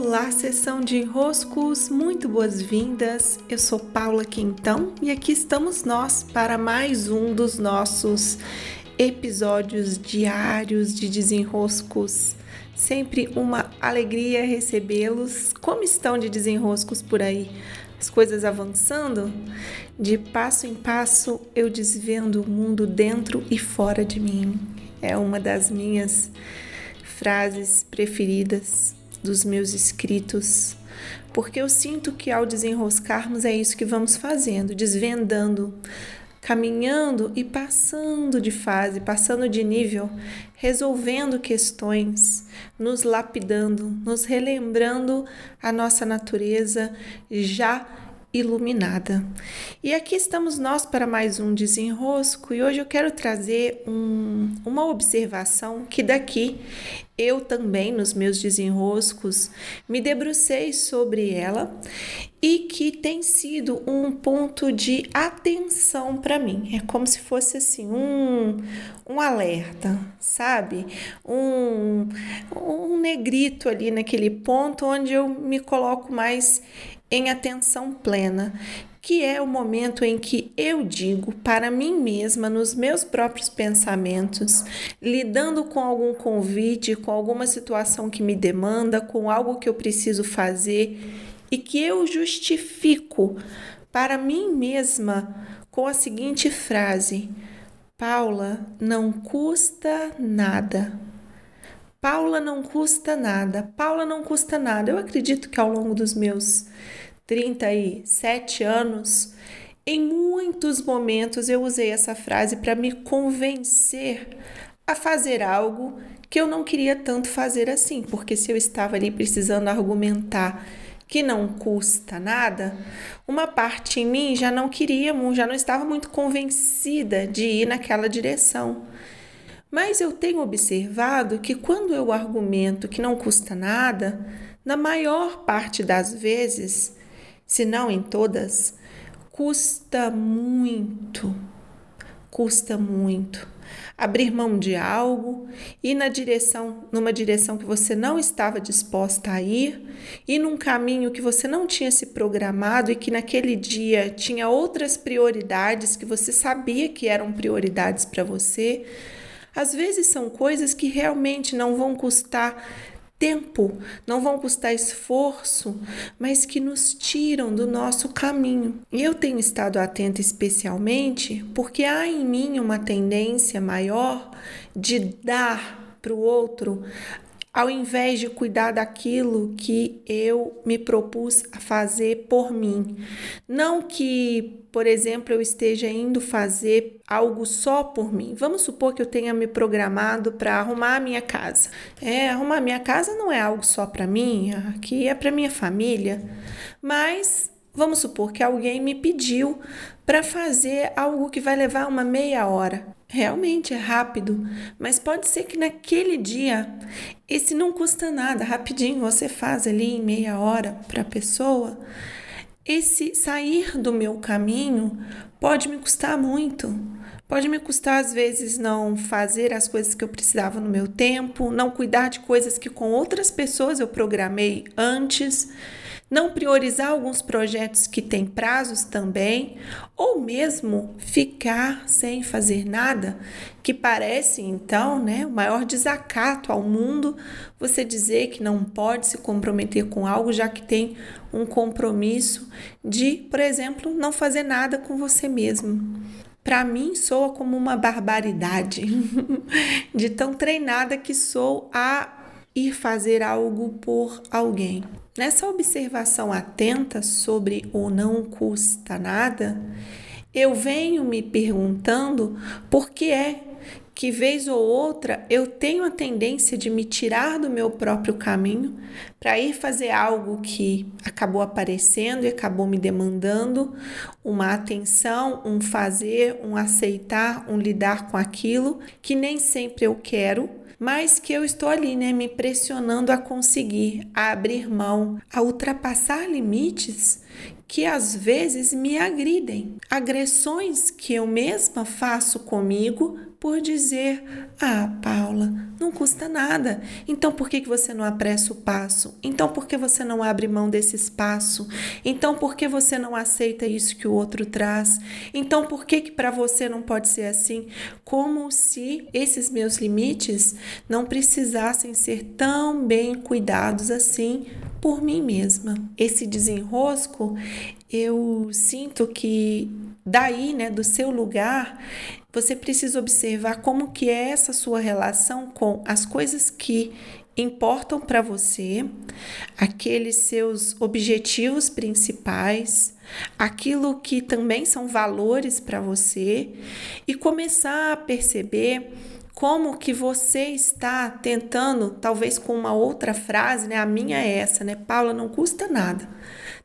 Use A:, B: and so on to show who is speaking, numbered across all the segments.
A: Olá, sessão de enroscos, muito boas-vindas. Eu sou Paula Quintão e aqui estamos nós para mais um dos nossos episódios diários de desenroscos. Sempre uma alegria recebê-los. Como estão de desenroscos por aí? As coisas avançando? De passo em passo eu desvendo o mundo dentro e fora de mim. É uma das minhas frases preferidas dos meus escritos, porque eu sinto que ao desenroscarmos é isso que vamos fazendo, desvendando, caminhando e passando de fase, passando de nível, resolvendo questões, nos lapidando, nos relembrando a nossa natureza já iluminada. E aqui estamos nós para mais um desenrosco e hoje eu quero trazer um, uma observação que daqui eu também nos meus desenroscos me debrucei sobre ela e que tem sido um ponto de atenção para mim. É como se fosse assim um, um alerta, sabe? Um, um negrito ali naquele ponto onde eu me coloco mais em atenção plena, que é o momento em que eu digo para mim mesma, nos meus próprios pensamentos, lidando com algum convite, com alguma situação que me demanda, com algo que eu preciso fazer e que eu justifico para mim mesma com a seguinte frase: Paula, não custa nada. Paula não custa nada. Paula não custa nada. Eu acredito que ao longo dos meus 37 anos, em muitos momentos eu usei essa frase para me convencer a fazer algo que eu não queria tanto fazer assim, porque se eu estava ali precisando argumentar que não custa nada, uma parte em mim já não queria, já não estava muito convencida de ir naquela direção. Mas eu tenho observado que quando eu argumento que não custa nada, na maior parte das vezes, se não em todas, custa muito, custa muito abrir mão de algo, ir na direção, numa direção que você não estava disposta a ir, ir num caminho que você não tinha se programado e que naquele dia tinha outras prioridades que você sabia que eram prioridades para você. Às vezes são coisas que realmente não vão custar tempo, não vão custar esforço, mas que nos tiram do nosso caminho. E eu tenho estado atenta especialmente porque há em mim uma tendência maior de dar para o outro ao invés de cuidar daquilo que eu me propus a fazer por mim. Não que, por exemplo, eu esteja indo fazer algo só por mim. Vamos supor que eu tenha me programado para arrumar a minha casa. É, arrumar a minha casa não é algo só para mim, aqui é para minha família. Mas Vamos supor que alguém me pediu para fazer algo que vai levar uma meia hora. Realmente é rápido, mas pode ser que naquele dia esse não custa nada, rapidinho você faz ali em meia hora para a pessoa. Esse sair do meu caminho pode me custar muito. Pode me custar, às vezes, não fazer as coisas que eu precisava no meu tempo, não cuidar de coisas que com outras pessoas eu programei antes não priorizar alguns projetos que têm prazos também, ou mesmo ficar sem fazer nada, que parece então, né, o maior desacato ao mundo você dizer que não pode se comprometer com algo já que tem um compromisso de, por exemplo, não fazer nada com você mesmo. Para mim soa como uma barbaridade de tão treinada que sou a ir fazer algo por alguém. Nessa observação atenta sobre o não custa nada, eu venho me perguntando por que é que, vez ou outra, eu tenho a tendência de me tirar do meu próprio caminho para ir fazer algo que acabou aparecendo e acabou me demandando uma atenção, um fazer, um aceitar, um lidar com aquilo que nem sempre eu quero mas que eu estou ali, né, me pressionando a conseguir, a abrir mão, a ultrapassar limites que às vezes me agridem, agressões que eu mesma faço comigo por dizer: Ah, Paula, não custa nada. Então por que, que você não apressa o passo? Então por que você não abre mão desse espaço? Então por que você não aceita isso que o outro traz? Então por que, que para você não pode ser assim? Como se esses meus limites não precisassem ser tão bem cuidados assim por mim mesma. Esse desenrosco, eu sinto que daí, né, do seu lugar, você precisa observar como que é essa sua relação com as coisas que importam para você, aqueles seus objetivos principais, aquilo que também são valores para você e começar a perceber como que você está tentando, talvez com uma outra frase, né? A minha é essa, né? Paula, não custa nada.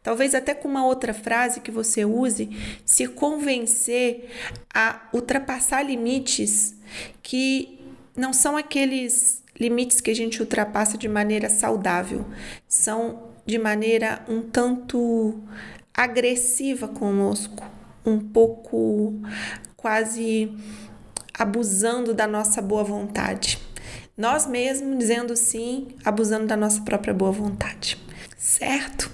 A: Talvez até com uma outra frase que você use, se convencer a ultrapassar limites que não são aqueles limites que a gente ultrapassa de maneira saudável, são de maneira um tanto agressiva conosco, um pouco quase abusando da nossa boa vontade. Nós mesmos dizendo sim, abusando da nossa própria boa vontade. Certo?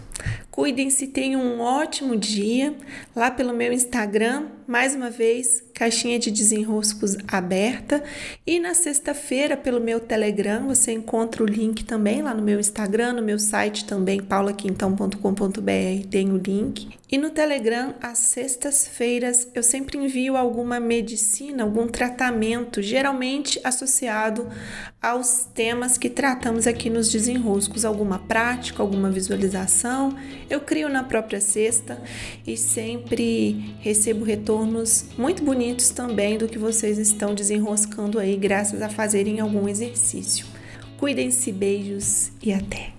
A: Cuidem-se, tenham um ótimo dia. Lá pelo meu Instagram, mais uma vez, caixinha de desenroscos aberta. E na sexta-feira, pelo meu Telegram, você encontra o link também lá no meu Instagram, no meu site também, paulaquintão.com.br, tem o link. E no Telegram, às sextas-feiras, eu sempre envio alguma medicina, algum tratamento, geralmente associado aos temas que tratamos aqui nos desenroscos, alguma prática, alguma visualização. Eu crio na própria sexta e sempre recebo retornos muito bonitos também do que vocês estão desenroscando aí, graças a fazerem algum exercício. Cuidem-se, beijos e até!